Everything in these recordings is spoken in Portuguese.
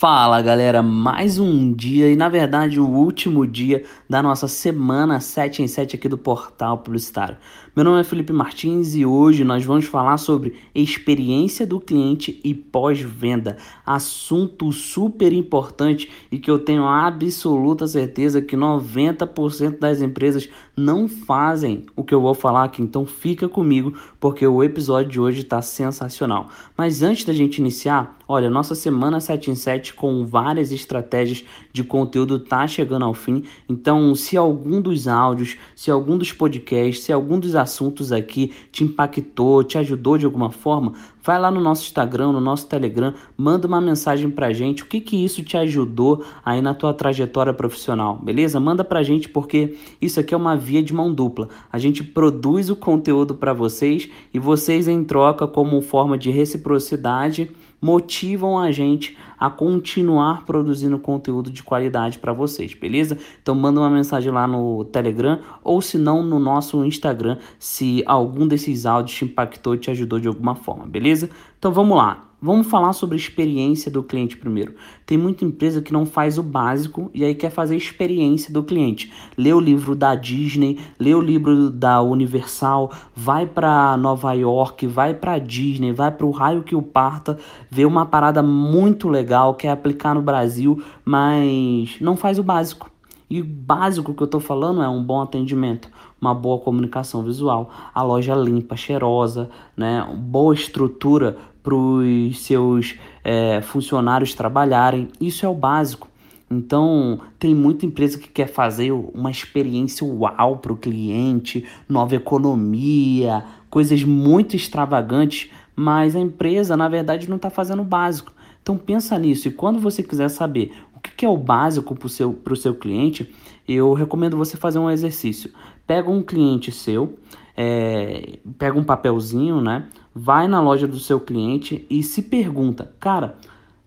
Fala galera, mais um dia e na verdade o último dia da nossa semana 7 em 7 aqui do Portal Publicitário. Meu nome é Felipe Martins e hoje nós vamos falar sobre experiência do cliente e pós-venda. Assunto super importante e que eu tenho absoluta certeza que 90% das empresas não fazem o que eu vou falar aqui. Então fica comigo porque o episódio de hoje está sensacional. Mas antes da gente iniciar, olha, nossa semana 7 em 7 com várias estratégias de conteúdo tá chegando ao fim. Então, se algum dos áudios, se algum dos podcasts, se algum dos assuntos aqui te impactou, te ajudou de alguma forma, vai lá no nosso Instagram, no nosso Telegram, manda uma mensagem pra gente, o que que isso te ajudou aí na tua trajetória profissional, beleza? Manda pra gente porque isso aqui é uma via de mão dupla. A gente produz o conteúdo para vocês e vocês em troca como forma de reciprocidade motivam a gente a continuar produzindo conteúdo de qualidade para vocês, beleza? Então manda uma mensagem lá no Telegram ou se não no nosso Instagram, se algum desses áudios te impactou te ajudou de alguma forma, beleza? Então vamos lá. Vamos falar sobre a experiência do cliente primeiro. Tem muita empresa que não faz o básico e aí quer fazer a experiência do cliente. Lê o livro da Disney, lê o livro da Universal, vai para Nova York, vai para Disney, vai para o raio que o parta, vê uma parada muito legal, quer aplicar no Brasil, mas não faz o básico. E o básico que eu estou falando é um bom atendimento, uma boa comunicação visual, a loja limpa, cheirosa, né, boa estrutura para os seus é, funcionários trabalharem. Isso é o básico. Então, tem muita empresa que quer fazer uma experiência uau para o cliente, nova economia, coisas muito extravagantes, mas a empresa, na verdade, não está fazendo o básico. Então, pensa nisso. E quando você quiser saber o que é o básico para o seu, seu cliente, eu recomendo você fazer um exercício. Pega um cliente seu, é, pega um papelzinho, né? Vai na loja do seu cliente e se pergunta, cara,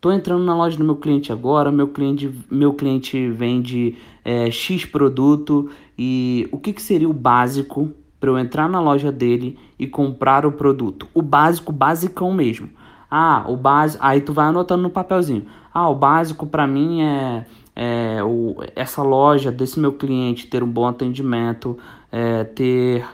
tô entrando na loja do meu cliente agora, meu cliente, meu cliente vende é, X produto e o que, que seria o básico para eu entrar na loja dele e comprar o produto? O básico, basicão mesmo. Ah, o básico, aí tu vai anotando no papelzinho. Ah, o básico para mim é, é o, essa loja desse meu cliente ter um bom atendimento, é, ter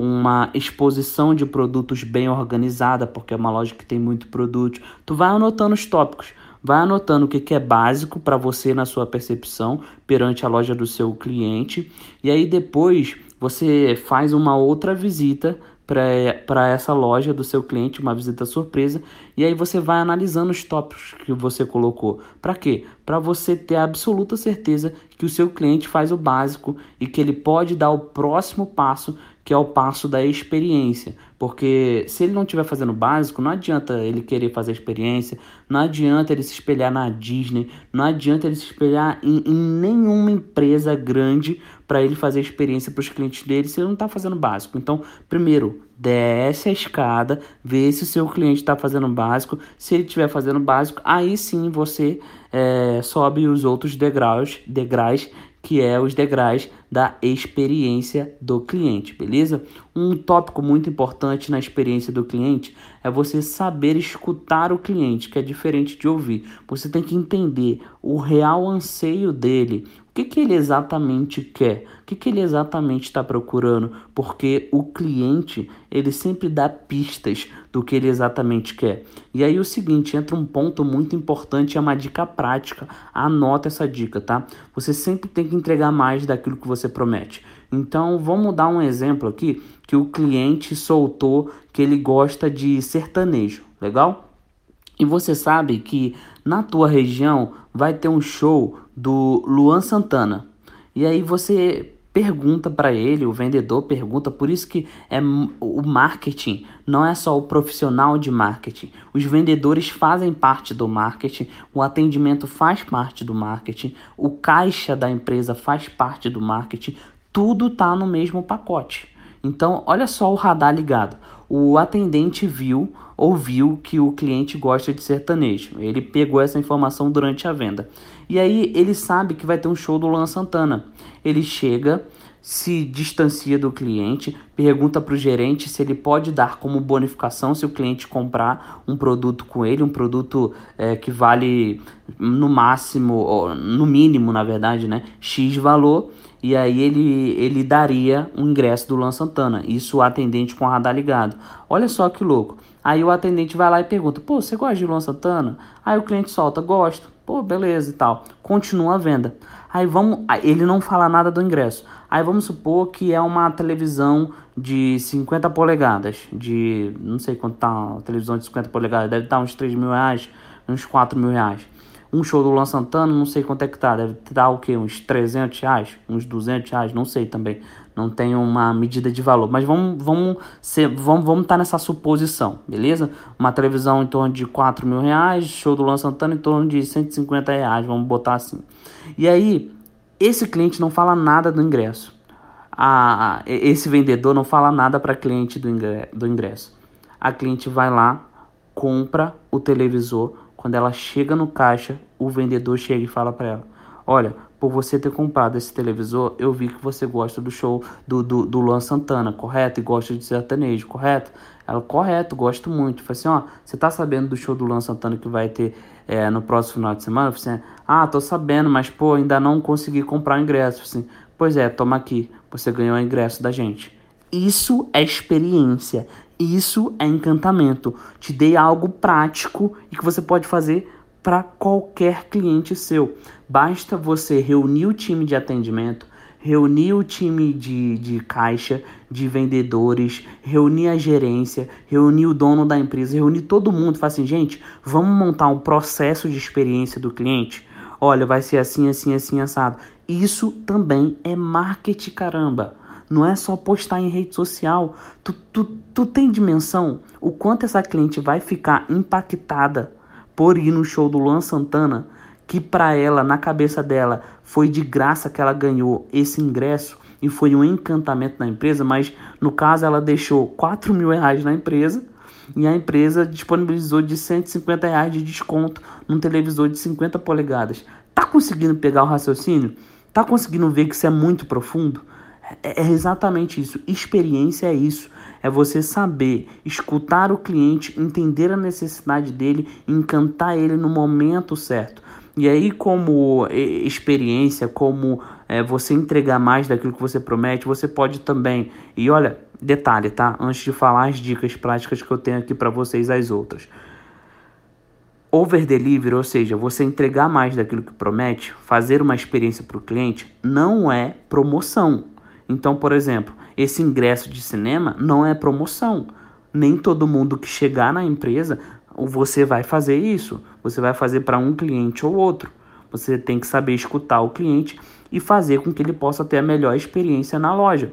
uma exposição de produtos bem organizada, porque é uma loja que tem muito produto. Tu vai anotando os tópicos, vai anotando o que, que é básico para você na sua percepção perante a loja do seu cliente, e aí depois você faz uma outra visita para essa loja do seu cliente, uma visita surpresa, e aí você vai analisando os tópicos que você colocou. Para quê? Para você ter absoluta certeza que o seu cliente faz o básico e que ele pode dar o próximo passo que é o passo da experiência. Porque se ele não estiver fazendo básico, não adianta ele querer fazer experiência, não adianta ele se espelhar na Disney, não adianta ele se espelhar em, em nenhuma empresa grande para ele fazer experiência para os clientes dele se ele não está fazendo básico. Então, primeiro, desce a escada, vê se o seu cliente está fazendo básico. Se ele estiver fazendo básico, aí sim você é, sobe os outros degraus, degraus que é os degraus da experiência do cliente, beleza? Um tópico muito importante na experiência do cliente é você saber escutar o cliente, que é diferente de ouvir. Você tem que entender o real anseio dele, que, que ele exatamente quer, o que, que ele exatamente está procurando, porque o cliente ele sempre dá pistas do que ele exatamente quer. E aí o seguinte, entra um ponto muito importante, é uma dica prática. Anota essa dica, tá? Você sempre tem que entregar mais daquilo que você promete. Então, vamos dar um exemplo aqui que o cliente soltou que ele gosta de sertanejo, legal? E você sabe que na tua região vai ter um show do Luan Santana. E aí você pergunta para ele, o vendedor pergunta, por isso que é o marketing não é só o profissional de marketing. Os vendedores fazem parte do marketing, o atendimento faz parte do marketing, o caixa da empresa faz parte do marketing, tudo tá no mesmo pacote. Então, olha só o radar ligado. O atendente viu, ouviu que o cliente gosta de sertanejo. Ele pegou essa informação durante a venda. E aí ele sabe que vai ter um show do Luan Santana. Ele chega, se distancia do cliente, pergunta para o gerente se ele pode dar como bonificação se o cliente comprar um produto com ele, um produto é, que vale no máximo, no mínimo, na verdade, né, X valor, e aí ele, ele daria o ingresso do Luan Santana. Isso o atendente com o radar ligado. Olha só que louco. Aí o atendente vai lá e pergunta: Pô, você gosta de Luan Santana? Aí o cliente solta: Gosto. Pô, beleza e tal. Continua a venda. Aí vamos. Ele não fala nada do ingresso. Aí vamos supor que é uma televisão de 50 polegadas. De. Não sei quanto tá uma televisão de 50 polegadas. Deve estar uns 3 mil reais, uns 4 mil reais. Um show do Luan Santana, não sei quanto é que tá. Deve dar o quê? Uns 300 reais? Uns 200 reais? Não sei também. Não tem uma medida de valor. Mas vamos vamos vamos vamos estar tá nessa suposição, beleza? Uma televisão em torno de 4 mil reais. Show do Luan Santana em torno de 150 reais. Vamos botar assim. E aí, esse cliente não fala nada do ingresso. A, esse vendedor não fala nada para cliente do ingresso, do ingresso. A cliente vai lá, compra o televisor quando ela chega no caixa, o vendedor chega e fala para ela: Olha, por você ter comprado esse televisor, eu vi que você gosta do show do, do, do Luan Santana, correto? E gosta de sertanejo, correto? Ela, correto, gosto muito. Falei assim: Ó, você tá sabendo do show do Luan Santana que vai ter é, no próximo final de semana? Assim: Ah, tô sabendo, mas pô, ainda não consegui comprar o ingresso. assim: Pois é, toma aqui, você ganhou o ingresso da gente. Isso é experiência. Isso é encantamento. Te dei algo prático e que você pode fazer para qualquer cliente seu. Basta você reunir o time de atendimento, reunir o time de, de caixa, de vendedores, reunir a gerência, reunir o dono da empresa, reunir todo mundo. Falar assim, gente, vamos montar um processo de experiência do cliente? Olha, vai ser assim, assim, assim, assado. Isso também é marketing, caramba. Não é só postar em rede social. Tu, tu, tu tem dimensão o quanto essa cliente vai ficar impactada por ir no show do Luan Santana, que para ela, na cabeça dela, foi de graça que ela ganhou esse ingresso e foi um encantamento na empresa, mas no caso ela deixou 4 mil reais na empresa e a empresa disponibilizou de 150 reais de desconto num televisor de 50 polegadas. Tá conseguindo pegar o raciocínio? Tá conseguindo ver que isso é muito profundo? É, é exatamente isso. Experiência é isso. É você saber escutar o cliente, entender a necessidade dele, encantar ele no momento certo. E aí, como experiência, como é, você entregar mais daquilo que você promete, você pode também. E olha, detalhe, tá? Antes de falar as dicas práticas que eu tenho aqui para vocês, as outras. Over delivery, ou seja, você entregar mais daquilo que promete, fazer uma experiência para o cliente, não é promoção. Então, por exemplo, esse ingresso de cinema não é promoção. Nem todo mundo que chegar na empresa você vai fazer isso. Você vai fazer para um cliente ou outro. Você tem que saber escutar o cliente e fazer com que ele possa ter a melhor experiência na loja.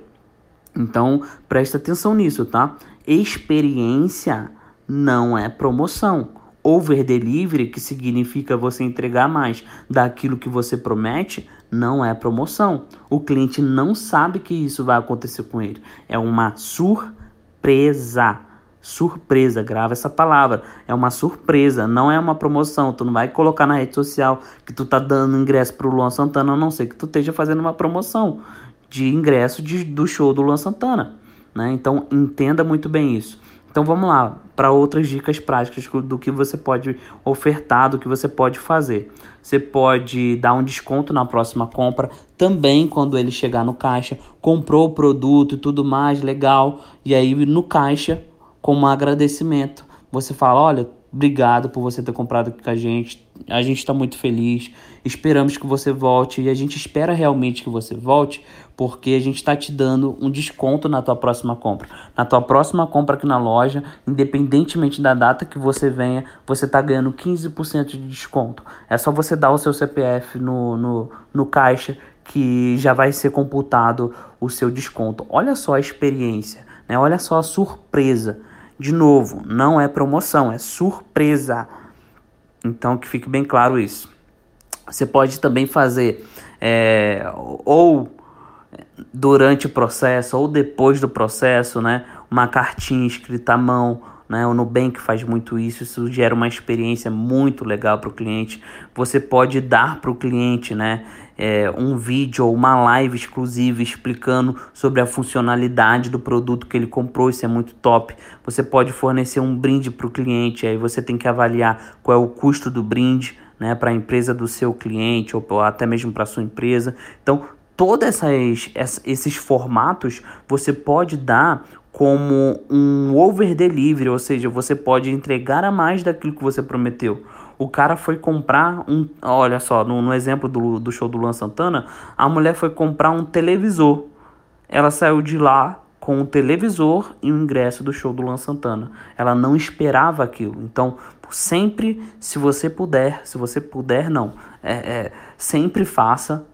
Então, presta atenção nisso, tá? Experiência não é promoção. Over delivery, que significa você entregar mais daquilo que você promete, não é promoção. O cliente não sabe que isso vai acontecer com ele. É uma surpresa. Surpresa, grava essa palavra. É uma surpresa, não é uma promoção. Tu não vai colocar na rede social que tu tá dando ingresso pro Luan Santana, a não ser que tu esteja fazendo uma promoção de ingresso de, do show do Luan Santana. Né? Então entenda muito bem isso. Então vamos lá para outras dicas práticas do que você pode ofertar, do que você pode fazer. Você pode dar um desconto na próxima compra também quando ele chegar no caixa, comprou o produto e tudo mais, legal. E aí no caixa, como agradecimento, você fala: olha, obrigado por você ter comprado aqui com a gente. A gente está muito feliz. Esperamos que você volte e a gente espera realmente que você volte, porque a gente está te dando um desconto na tua próxima compra. Na tua próxima compra aqui na loja, independentemente da data que você venha, você está ganhando 15% de desconto. É só você dar o seu CPF no, no, no caixa que já vai ser computado o seu desconto. Olha só a experiência, né? olha só a surpresa. De novo, não é promoção, é surpresa. Então que fique bem claro isso. Você pode também fazer é, ou durante o processo ou depois do processo, né? Uma cartinha escrita à mão, né? O Nubank faz muito isso, isso gera uma experiência muito legal para o cliente. Você pode dar para o cliente, né? É, um vídeo ou uma live exclusiva explicando sobre a funcionalidade do produto que ele comprou, isso é muito top. Você pode fornecer um brinde para o cliente, aí você tem que avaliar qual é o custo do brinde, né, para a empresa do seu cliente ou até mesmo para sua empresa. Então, todos esses formatos você pode dar como um over delivery, ou seja, você pode entregar a mais daquilo que você prometeu. O cara foi comprar um. Olha só, no, no exemplo do, do show do Luan Santana, a mulher foi comprar um televisor. Ela saiu de lá com o televisor e o ingresso do show do Luan Santana. Ela não esperava aquilo. Então, sempre, se você puder, se você puder, não, é, é, sempre faça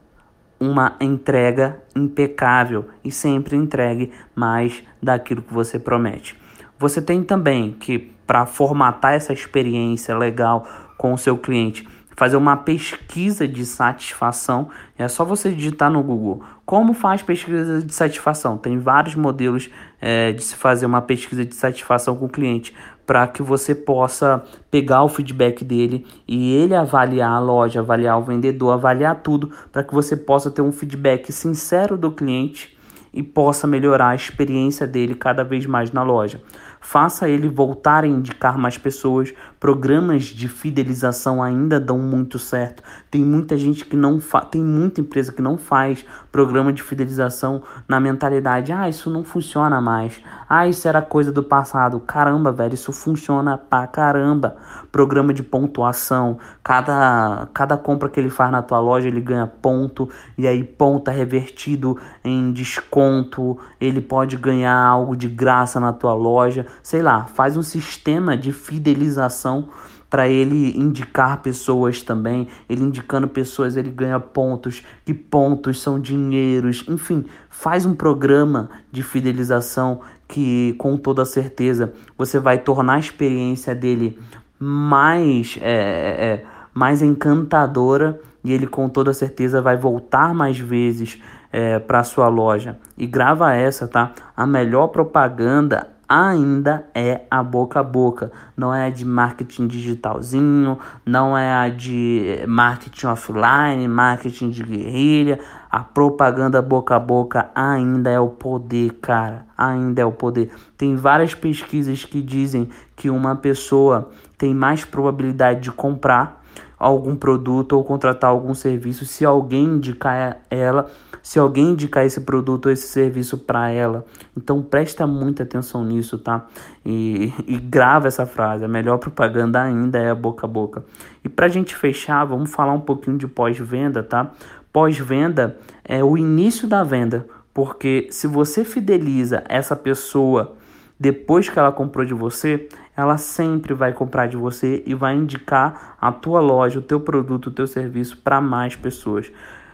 uma entrega impecável e sempre entregue mais daquilo que você promete. Você tem também que, para formatar essa experiência legal com o seu cliente, fazer uma pesquisa de satisfação. É só você digitar no Google como faz pesquisa de satisfação. Tem vários modelos é, de se fazer uma pesquisa de satisfação com o cliente para que você possa pegar o feedback dele e ele avaliar a loja, avaliar o vendedor, avaliar tudo para que você possa ter um feedback sincero do cliente e possa melhorar a experiência dele cada vez mais na loja faça ele voltar a indicar mais pessoas. Programas de fidelização ainda dão muito certo. Tem muita gente que não faz, tem muita empresa que não faz programa de fidelização na mentalidade, ah, isso não funciona mais. Ah, isso era coisa do passado. Caramba, velho, isso funciona pra caramba. Programa de pontuação, cada cada compra que ele faz na tua loja, ele ganha ponto e aí ponto é revertido em desconto, ele pode ganhar algo de graça na tua loja sei lá, faz um sistema de fidelização para ele indicar pessoas também. Ele indicando pessoas, ele ganha pontos, que pontos são dinheiros, enfim, faz um programa de fidelização que com toda certeza você vai tornar a experiência dele mais, é, é, é mais encantadora e ele com toda certeza vai voltar mais vezes é, para sua loja. E grava essa, tá? A melhor propaganda ainda é a boca a boca, não é a de marketing digitalzinho, não é a de marketing offline, marketing de guerrilha. A propaganda boca a boca ainda é o poder, cara. Ainda é o poder. Tem várias pesquisas que dizem que uma pessoa tem mais probabilidade de comprar algum produto ou contratar algum serviço se alguém indicar ela se alguém indicar esse produto ou esse serviço para ela. Então presta muita atenção nisso, tá? E, e grava essa frase. A melhor propaganda ainda é a boca a boca. E para a gente fechar, vamos falar um pouquinho de pós-venda, tá? Pós-venda é o início da venda, porque se você fideliza essa pessoa depois que ela comprou de você, ela sempre vai comprar de você e vai indicar a tua loja, o teu produto, o teu serviço para mais pessoas.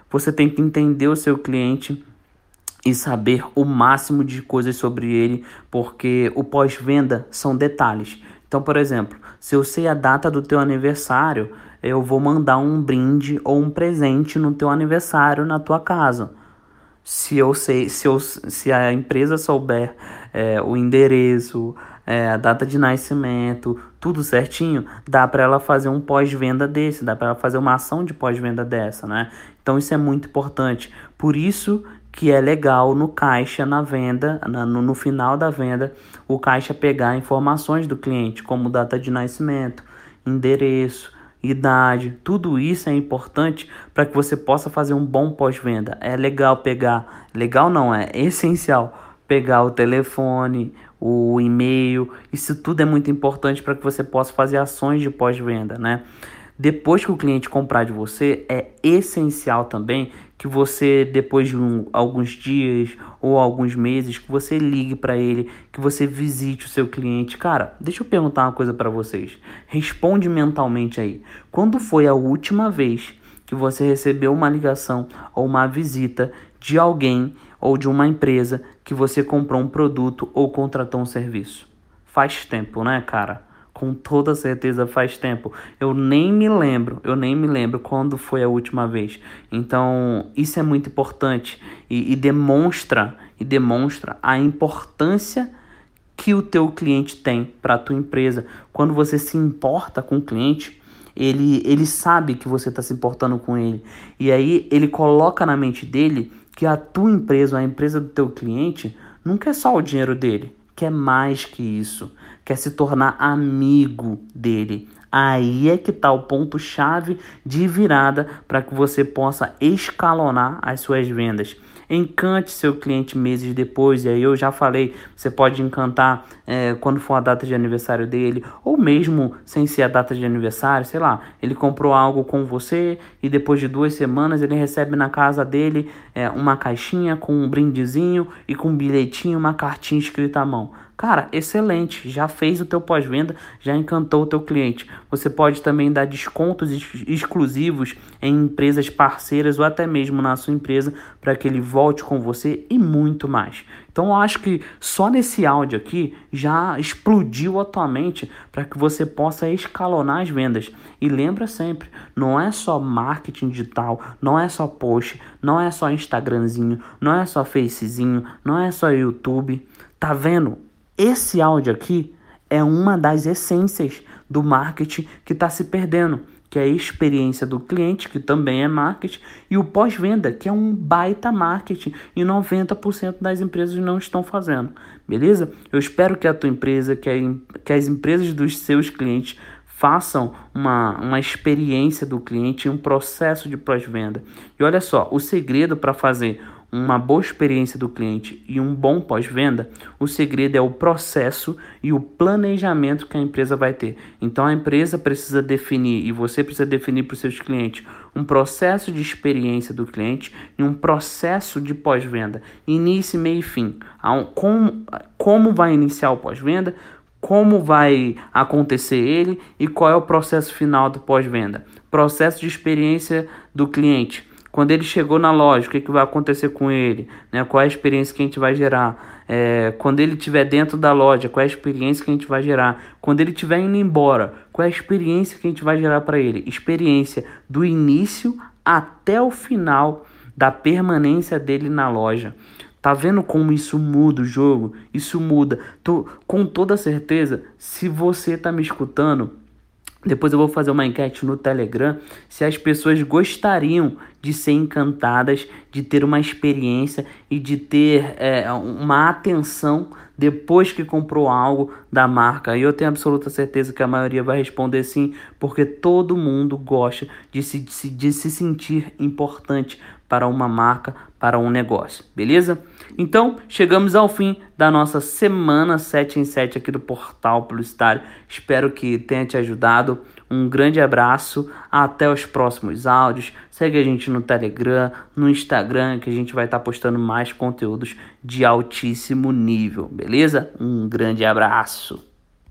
Você tem que entender o seu cliente e saber o máximo de coisas sobre ele, porque o pós-venda são detalhes. Então, por exemplo, se eu sei a data do teu aniversário, eu vou mandar um brinde ou um presente no teu aniversário na tua casa. Se eu sei, se, eu, se a empresa souber é, o endereço, é, a data de nascimento, tudo certinho, dá para ela fazer um pós-venda desse, dá para ela fazer uma ação de pós-venda dessa, né? Então isso é muito importante. Por isso que é legal no caixa, na venda, na, no, no final da venda, o caixa pegar informações do cliente, como data de nascimento, endereço, idade, tudo isso é importante para que você possa fazer um bom pós-venda. É legal pegar, legal não, é essencial pegar o telefone, o e-mail, isso tudo é muito importante para que você possa fazer ações de pós-venda, né? Depois que o cliente comprar de você, é essencial também que você, depois de um, alguns dias ou alguns meses, que você ligue para ele, que você visite o seu cliente. Cara, deixa eu perguntar uma coisa para vocês. Responde mentalmente aí. Quando foi a última vez que você recebeu uma ligação ou uma visita de alguém ou de uma empresa que você comprou um produto ou contratou um serviço. Faz tempo, né, cara? Com toda certeza faz tempo. Eu nem me lembro, eu nem me lembro quando foi a última vez. Então, isso é muito importante e, e demonstra e demonstra a importância que o teu cliente tem para a tua empresa. Quando você se importa com o cliente, ele, ele sabe que você está se importando com ele. E aí ele coloca na mente dele que a tua empresa, a empresa do teu cliente, não quer só o dinheiro dele, quer mais que isso, quer se tornar amigo dele, Aí é que está o ponto-chave de virada para que você possa escalonar as suas vendas. Encante seu cliente meses depois, e aí eu já falei, você pode encantar é, quando for a data de aniversário dele, ou mesmo sem ser a data de aniversário, sei lá, ele comprou algo com você e depois de duas semanas ele recebe na casa dele é, uma caixinha com um brindezinho e com um bilhetinho, uma cartinha escrita à mão. Cara, excelente, já fez o teu pós-venda, já encantou o teu cliente. Você pode também dar descontos exclusivos em empresas parceiras ou até mesmo na sua empresa para que ele volte com você e muito mais. Então eu acho que só nesse áudio aqui já explodiu a tua mente para que você possa escalonar as vendas. E lembra sempre, não é só marketing digital, não é só post, não é só Instagramzinho, não é só Facezinho, não é só YouTube. Tá vendo? Esse áudio aqui é uma das essências do marketing que está se perdendo, que é a experiência do cliente, que também é marketing, e o pós-venda, que é um baita marketing e 90% das empresas não estão fazendo. Beleza? Eu espero que a tua empresa, que, a, que as empresas dos seus clientes façam uma, uma experiência do cliente, um processo de pós-venda. E olha só, o segredo para fazer uma boa experiência do cliente e um bom pós-venda, o segredo é o processo e o planejamento que a empresa vai ter. Então a empresa precisa definir e você precisa definir para os seus clientes um processo de experiência do cliente e um processo de pós-venda, início, meio e fim. Como, como vai iniciar o pós-venda? Como vai acontecer ele e qual é o processo final do pós-venda? Processo de experiência do cliente quando ele chegou na loja, o que, que vai acontecer com ele? Né? Qual é a experiência que a gente vai gerar? É, quando ele estiver dentro da loja, qual é a experiência que a gente vai gerar? Quando ele estiver indo embora, qual é a experiência que a gente vai gerar para ele? Experiência do início até o final da permanência dele na loja. Tá vendo como isso muda o jogo? Isso muda. Tô, com toda certeza, se você tá me escutando, depois eu vou fazer uma enquete no Telegram se as pessoas gostariam de ser encantadas, de ter uma experiência e de ter é, uma atenção depois que comprou algo da marca. E eu tenho absoluta certeza que a maioria vai responder sim, porque todo mundo gosta de se, de se, de se sentir importante para uma marca, para um negócio, beleza? Então, chegamos ao fim da nossa semana 7 em 7 aqui do Portal Publicitário. Espero que tenha te ajudado. Um grande abraço, até os próximos áudios. Segue a gente no Telegram, no Instagram, que a gente vai estar tá postando mais conteúdos de altíssimo nível, beleza? Um grande abraço.